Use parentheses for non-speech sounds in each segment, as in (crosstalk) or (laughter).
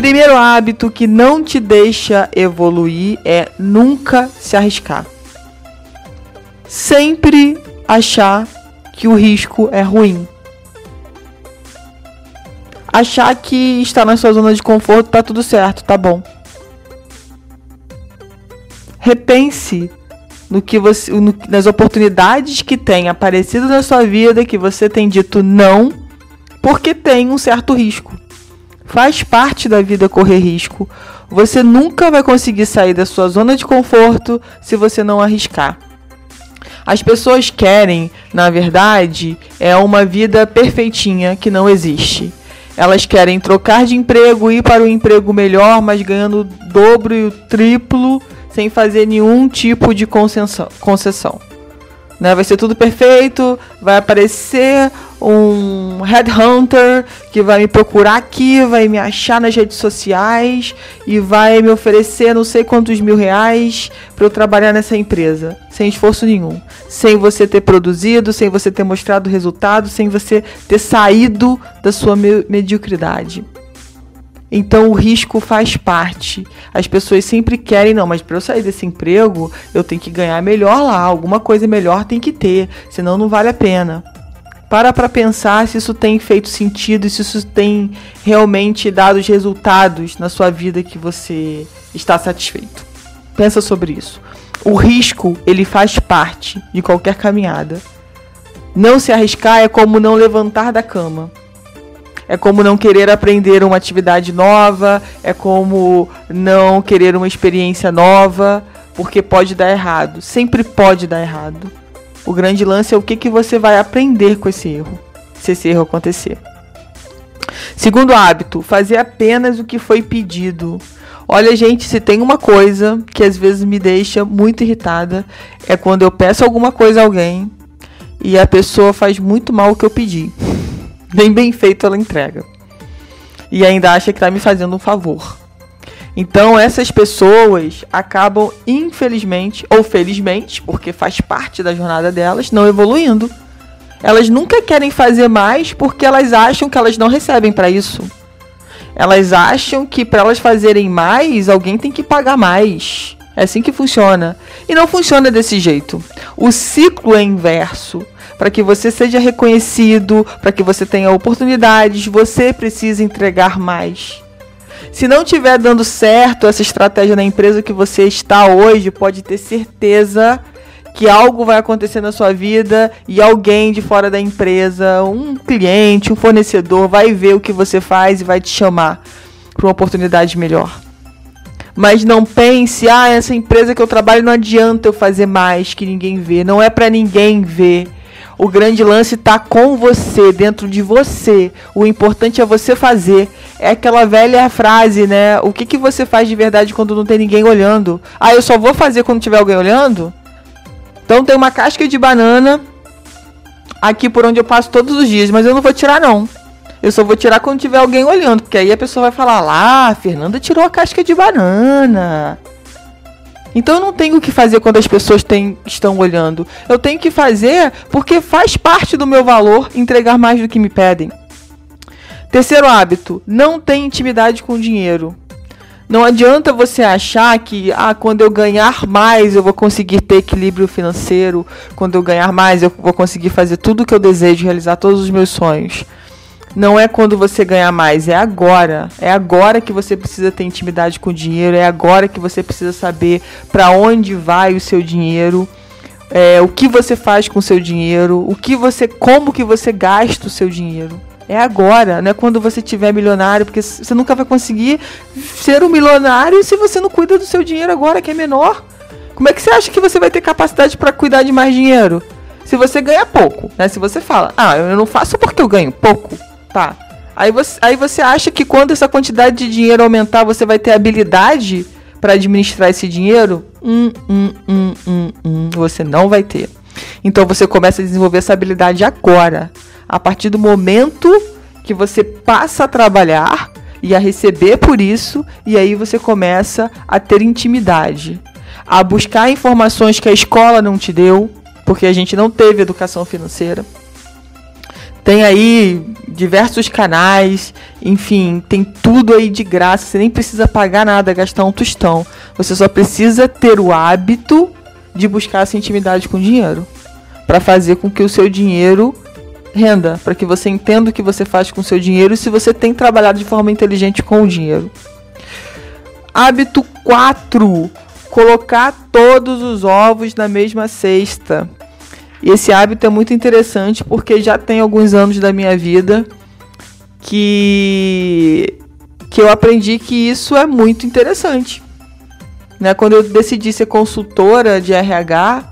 Primeiro hábito que não te deixa evoluir é nunca se arriscar. Sempre achar que o risco é ruim. Achar que está na sua zona de conforto tá tudo certo, tá bom. Repense no que você, no, nas oportunidades que tem aparecido na sua vida que você tem dito não, porque tem um certo risco. Faz parte da vida correr risco. Você nunca vai conseguir sair da sua zona de conforto se você não arriscar. As pessoas querem, na verdade, é uma vida perfeitinha que não existe. Elas querem trocar de emprego, ir para um emprego melhor, mas ganhando o dobro e o triplo sem fazer nenhum tipo de concessão. Né? Vai ser tudo perfeito, vai aparecer um headhunter que vai me procurar aqui, vai me achar nas redes sociais e vai me oferecer não sei quantos mil reais para eu trabalhar nessa empresa, sem esforço nenhum, sem você ter produzido, sem você ter mostrado resultado, sem você ter saído da sua me mediocridade. Então o risco faz parte. As pessoas sempre querem, não, mas para eu sair desse emprego, eu tenho que ganhar melhor lá, alguma coisa melhor tem que ter, senão não vale a pena. Para para pensar se isso tem feito sentido e se isso tem realmente dado os resultados na sua vida que você está satisfeito. Pensa sobre isso. O risco, ele faz parte de qualquer caminhada. Não se arriscar é como não levantar da cama. É como não querer aprender uma atividade nova, é como não querer uma experiência nova, porque pode dar errado. Sempre pode dar errado. O grande lance é o que, que você vai aprender com esse erro, se esse erro acontecer. Segundo hábito, fazer apenas o que foi pedido. Olha, gente, se tem uma coisa que às vezes me deixa muito irritada, é quando eu peço alguma coisa a alguém e a pessoa faz muito mal o que eu pedi. (laughs) Nem bem feito ela entrega. E ainda acha que está me fazendo um favor. Então essas pessoas acabam, infelizmente ou felizmente, porque faz parte da jornada delas, não evoluindo. Elas nunca querem fazer mais porque elas acham que elas não recebem para isso. Elas acham que para elas fazerem mais, alguém tem que pagar mais. É assim que funciona. E não funciona desse jeito. O ciclo é inverso. Para que você seja reconhecido, para que você tenha oportunidades, você precisa entregar mais. Se não estiver dando certo essa estratégia na empresa que você está hoje, pode ter certeza que algo vai acontecer na sua vida e alguém de fora da empresa, um cliente, um fornecedor, vai ver o que você faz e vai te chamar para uma oportunidade melhor. Mas não pense, ah, essa empresa que eu trabalho não adianta eu fazer mais que ninguém vê. Não é para ninguém ver. O grande lance está com você, dentro de você. O importante é você fazer. É aquela velha frase, né? O que, que você faz de verdade quando não tem ninguém olhando? Ah, eu só vou fazer quando tiver alguém olhando? Então tem uma casca de banana aqui por onde eu passo todos os dias, mas eu não vou tirar não. Eu só vou tirar quando tiver alguém olhando, porque aí a pessoa vai falar lá, Fernanda tirou a casca de banana. Então eu não tenho o que fazer quando as pessoas têm, estão olhando. Eu tenho que fazer porque faz parte do meu valor entregar mais do que me pedem. Terceiro hábito: não tem intimidade com o dinheiro. Não adianta você achar que ah, quando eu ganhar mais eu vou conseguir ter equilíbrio financeiro, quando eu ganhar mais eu vou conseguir fazer tudo o que eu desejo, realizar todos os meus sonhos não é quando você ganhar mais, é agora. É agora que você precisa ter intimidade com o dinheiro, é agora que você precisa saber para onde vai o seu dinheiro, é, o que você faz com o seu dinheiro, o que você, como que você gasta o seu dinheiro. É agora, não é quando você tiver milionário, porque você nunca vai conseguir ser um milionário se você não cuida do seu dinheiro agora, que é menor. Como é que você acha que você vai ter capacidade para cuidar de mais dinheiro? Se você ganha pouco, né? Se você fala, ah, eu não faço porque eu ganho pouco. Tá. Aí você, aí você acha que quando essa quantidade de dinheiro aumentar, você vai ter habilidade para administrar esse dinheiro? Hum, hum, hum, hum, hum, você não vai ter. Então você começa a desenvolver essa habilidade agora, a partir do momento que você passa a trabalhar e a receber por isso, e aí você começa a ter intimidade, a buscar informações que a escola não te deu, porque a gente não teve educação financeira. Tem aí diversos canais, enfim, tem tudo aí de graça, você nem precisa pagar nada, gastar um tostão. Você só precisa ter o hábito de buscar essa intimidade com dinheiro, para fazer com que o seu dinheiro renda, para que você entenda o que você faz com o seu dinheiro e se você tem trabalhado de forma inteligente com o dinheiro. Hábito 4: colocar todos os ovos na mesma cesta. E esse hábito é muito interessante porque já tem alguns anos da minha vida que que eu aprendi que isso é muito interessante. Né? Quando eu decidi ser consultora de RH,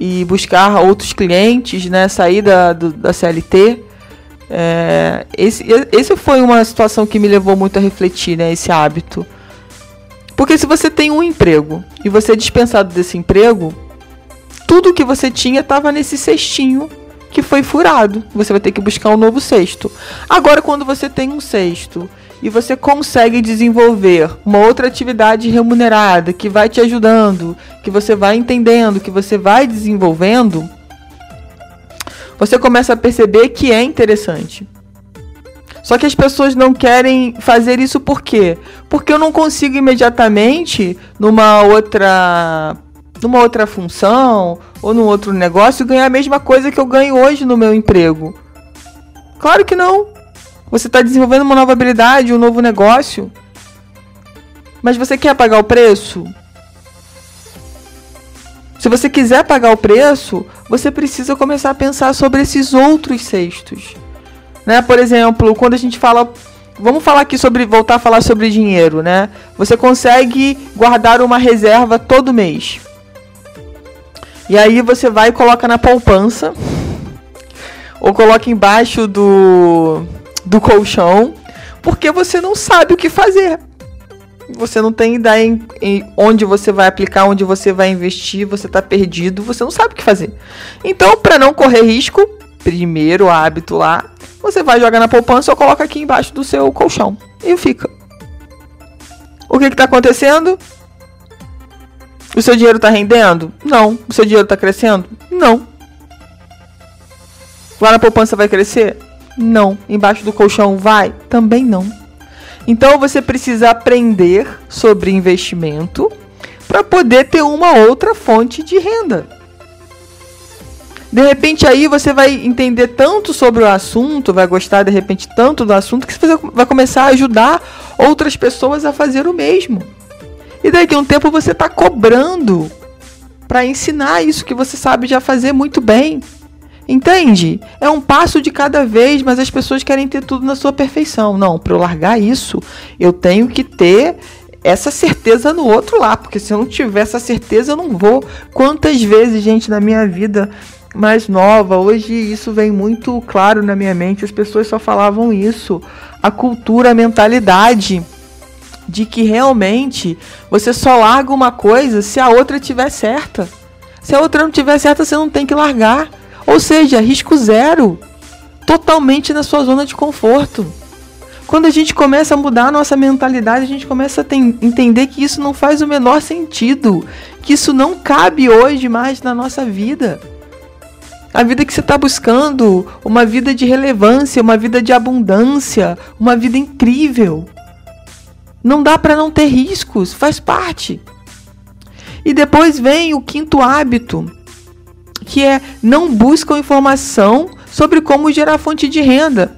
e buscar outros clientes, né? Sair da, do, da CLT. É, esse, esse foi uma situação que me levou muito a refletir, né? Esse hábito. Porque se você tem um emprego e você é dispensado desse emprego, tudo que você tinha estava nesse cestinho que foi furado. Você vai ter que buscar um novo cesto. Agora, quando você tem um cesto e você consegue desenvolver uma outra atividade remunerada que vai te ajudando, que você vai entendendo, que você vai desenvolvendo, você começa a perceber que é interessante. Só que as pessoas não querem fazer isso por quê? Porque eu não consigo imediatamente numa outra numa outra função ou num outro negócio ganhar a mesma coisa que eu ganho hoje no meu emprego. Claro que não. Você está desenvolvendo uma nova habilidade, um novo negócio. Mas você quer pagar o preço? Se você quiser pagar o preço, você precisa começar a pensar sobre esses outros cestos. Né? Por exemplo, quando a gente fala. Vamos falar aqui sobre. voltar a falar sobre dinheiro, né? Você consegue guardar uma reserva todo mês. E aí você vai e coloca na poupança. Ou coloca embaixo do do colchão, porque você não sabe o que fazer. Você não tem ideia em, em onde você vai aplicar, onde você vai investir, você está perdido, você não sabe o que fazer. Então, para não correr risco, primeiro hábito lá, você vai jogar na poupança ou coloca aqui embaixo do seu colchão e fica. O que está acontecendo? O seu dinheiro está rendendo? Não. O seu dinheiro está crescendo? Não. Lá na poupança vai crescer? Não. Embaixo do colchão vai? Também não. Então você precisa aprender sobre investimento para poder ter uma outra fonte de renda. De repente aí você vai entender tanto sobre o assunto, vai gostar de repente tanto do assunto que você vai começar a ajudar outras pessoas a fazer o mesmo. E daqui a um tempo você está cobrando para ensinar isso que você sabe já fazer muito bem. Entende? É um passo de cada vez, mas as pessoas querem ter tudo na sua perfeição. Não, para eu largar isso, eu tenho que ter essa certeza no outro lá, porque se eu não tiver essa certeza, eu não vou. Quantas vezes, gente, na minha vida mais nova, hoje isso vem muito claro na minha mente, as pessoas só falavam isso. A cultura, a mentalidade de que realmente você só larga uma coisa se a outra tiver certa. Se a outra não tiver certa, você não tem que largar. Ou seja, risco zero. Totalmente na sua zona de conforto. Quando a gente começa a mudar a nossa mentalidade, a gente começa a entender que isso não faz o menor sentido. Que isso não cabe hoje mais na nossa vida. A vida que você está buscando, uma vida de relevância, uma vida de abundância, uma vida incrível. Não dá para não ter riscos, faz parte. E depois vem o quinto hábito, que é não buscam informação sobre como gerar fonte de renda.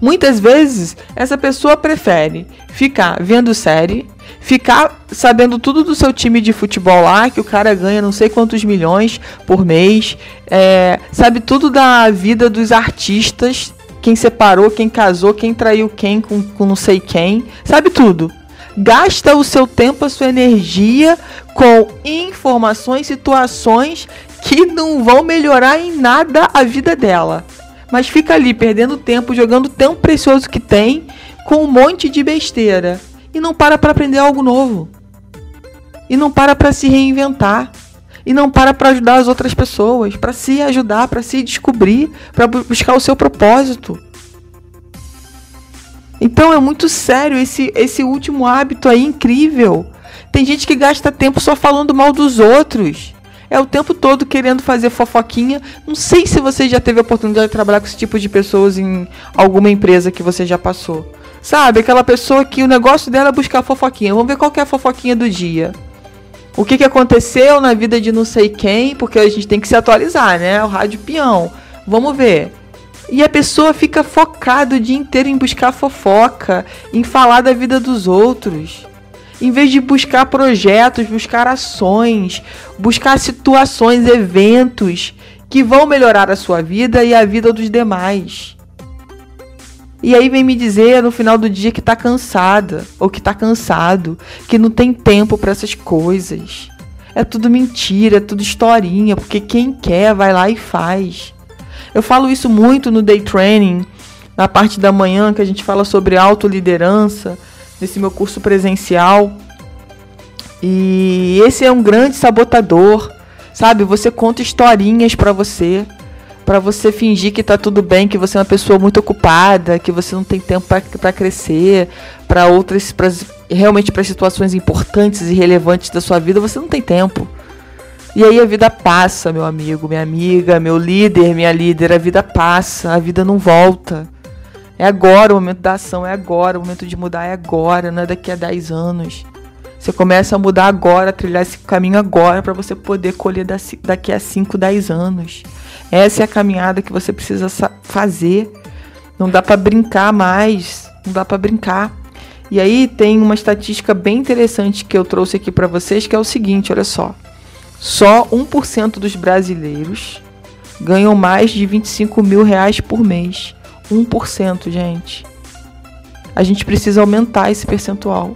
Muitas vezes essa pessoa prefere ficar vendo série, ficar sabendo tudo do seu time de futebol lá, que o cara ganha não sei quantos milhões por mês, é, sabe tudo da vida dos artistas, quem separou, quem casou, quem traiu quem com, com não sei quem, sabe tudo gasta o seu tempo, a sua energia com informações, situações que não vão melhorar em nada a vida dela. Mas fica ali perdendo tempo, jogando tempo precioso que tem com um monte de besteira e não para para aprender algo novo. e não para para se reinventar e não para para ajudar as outras pessoas, para se ajudar, para se descobrir, para buscar o seu propósito. Então é muito sério esse, esse último hábito aí incrível. Tem gente que gasta tempo só falando mal dos outros. É o tempo todo querendo fazer fofoquinha. Não sei se você já teve a oportunidade de trabalhar com esse tipo de pessoas em alguma empresa que você já passou. Sabe, aquela pessoa que o negócio dela é buscar fofoquinha. Vamos ver qual é a fofoquinha do dia. O que, que aconteceu na vida de não sei quem, porque a gente tem que se atualizar, né? O rádio peão. Vamos ver. E a pessoa fica focada o dia inteiro em buscar fofoca, em falar da vida dos outros. Em vez de buscar projetos, buscar ações, buscar situações, eventos que vão melhorar a sua vida e a vida dos demais. E aí vem me dizer no final do dia que tá cansada ou que tá cansado, que não tem tempo para essas coisas. É tudo mentira, é tudo historinha, porque quem quer vai lá e faz. Eu falo isso muito no day training, na parte da manhã que a gente fala sobre autoliderança, nesse meu curso presencial. E esse é um grande sabotador, sabe? Você conta historinhas para você para você fingir que tá tudo bem, que você é uma pessoa muito ocupada, que você não tem tempo para crescer, para outras, pra, realmente para situações importantes e relevantes da sua vida, você não tem tempo. E aí a vida passa, meu amigo, minha amiga, meu líder, minha líder, a vida passa, a vida não volta. É agora o momento da ação, é agora, o momento de mudar é agora, não é daqui a 10 anos. Você começa a mudar agora, a trilhar esse caminho agora para você poder colher daqui a 5, 10 anos. Essa é a caminhada que você precisa fazer. Não dá para brincar mais, não dá para brincar. E aí tem uma estatística bem interessante que eu trouxe aqui para vocês, que é o seguinte, olha só. Só 1% dos brasileiros ganham mais de 25 mil reais por mês. 1%, gente. A gente precisa aumentar esse percentual.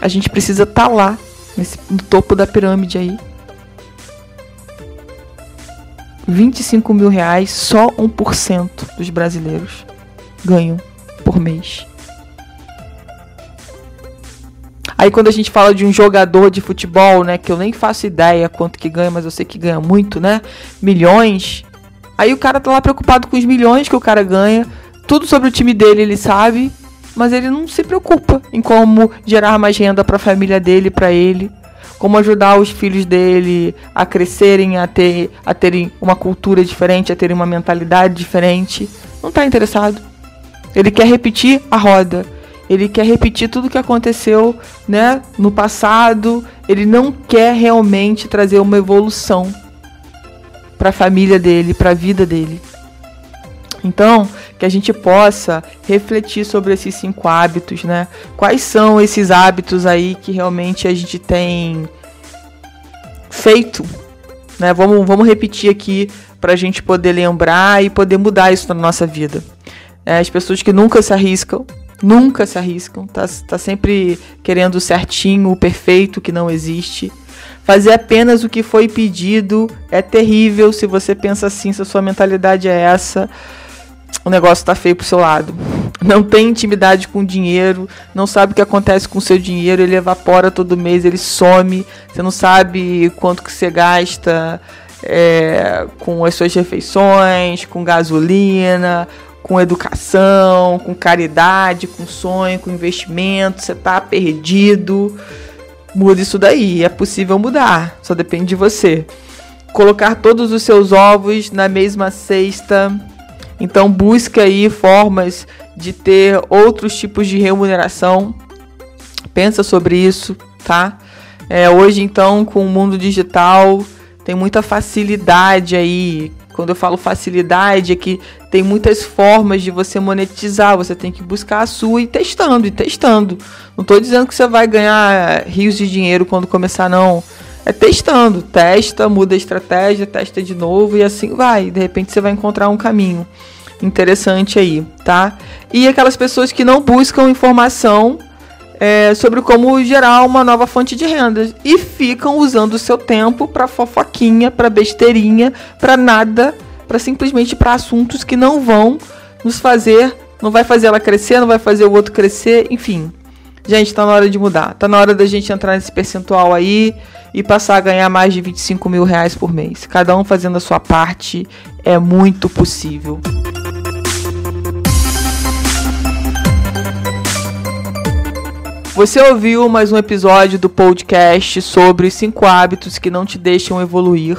A gente precisa estar tá lá, nesse, no topo da pirâmide aí. 25 mil reais, só 1% dos brasileiros ganham por mês. Aí quando a gente fala de um jogador de futebol, né, que eu nem faço ideia quanto que ganha, mas eu sei que ganha muito, né? Milhões. Aí o cara tá lá preocupado com os milhões que o cara ganha, tudo sobre o time dele ele sabe, mas ele não se preocupa em como gerar mais renda para a família dele, para ele como ajudar os filhos dele a crescerem, a, ter, a terem uma cultura diferente, a terem uma mentalidade diferente. Não está interessado. Ele quer repetir a roda. Ele quer repetir tudo o que aconteceu né, no passado. Ele não quer realmente trazer uma evolução para a família dele, para a vida dele. Então, que a gente possa refletir sobre esses cinco hábitos, né? Quais são esses hábitos aí que realmente a gente tem feito, né? Vamos, vamos repetir aqui para a gente poder lembrar e poder mudar isso na nossa vida. É, as pessoas que nunca se arriscam, nunca se arriscam, tá, tá sempre querendo o certinho, o perfeito que não existe. Fazer apenas o que foi pedido é terrível se você pensa assim, se a sua mentalidade é essa o negócio tá feio pro seu lado. Não tem intimidade com dinheiro, não sabe o que acontece com o seu dinheiro, ele evapora todo mês, ele some, você não sabe quanto que você gasta é, com as suas refeições, com gasolina, com educação, com caridade, com sonho, com investimento, você tá perdido. Muda isso daí, é possível mudar, só depende de você. Colocar todos os seus ovos na mesma cesta então busque aí formas de ter outros tipos de remuneração. Pensa sobre isso, tá? É, hoje então com o mundo digital tem muita facilidade aí. Quando eu falo facilidade é que tem muitas formas de você monetizar. Você tem que buscar a sua e testando e testando. Não estou dizendo que você vai ganhar rios de dinheiro quando começar não. É testando, testa, muda a estratégia, testa de novo e assim vai. De repente você vai encontrar um caminho interessante aí, tá? E aquelas pessoas que não buscam informação é, sobre como gerar uma nova fonte de renda e ficam usando o seu tempo para fofoquinha, para besteirinha, para nada, para simplesmente para assuntos que não vão nos fazer, não vai fazer ela crescer, não vai fazer o outro crescer, enfim. Gente, tá na hora de mudar. Tá na hora da gente entrar nesse percentual aí e passar a ganhar mais de 25 mil reais por mês. Cada um fazendo a sua parte é muito possível. Você ouviu mais um episódio do podcast sobre os 5 hábitos que não te deixam evoluir,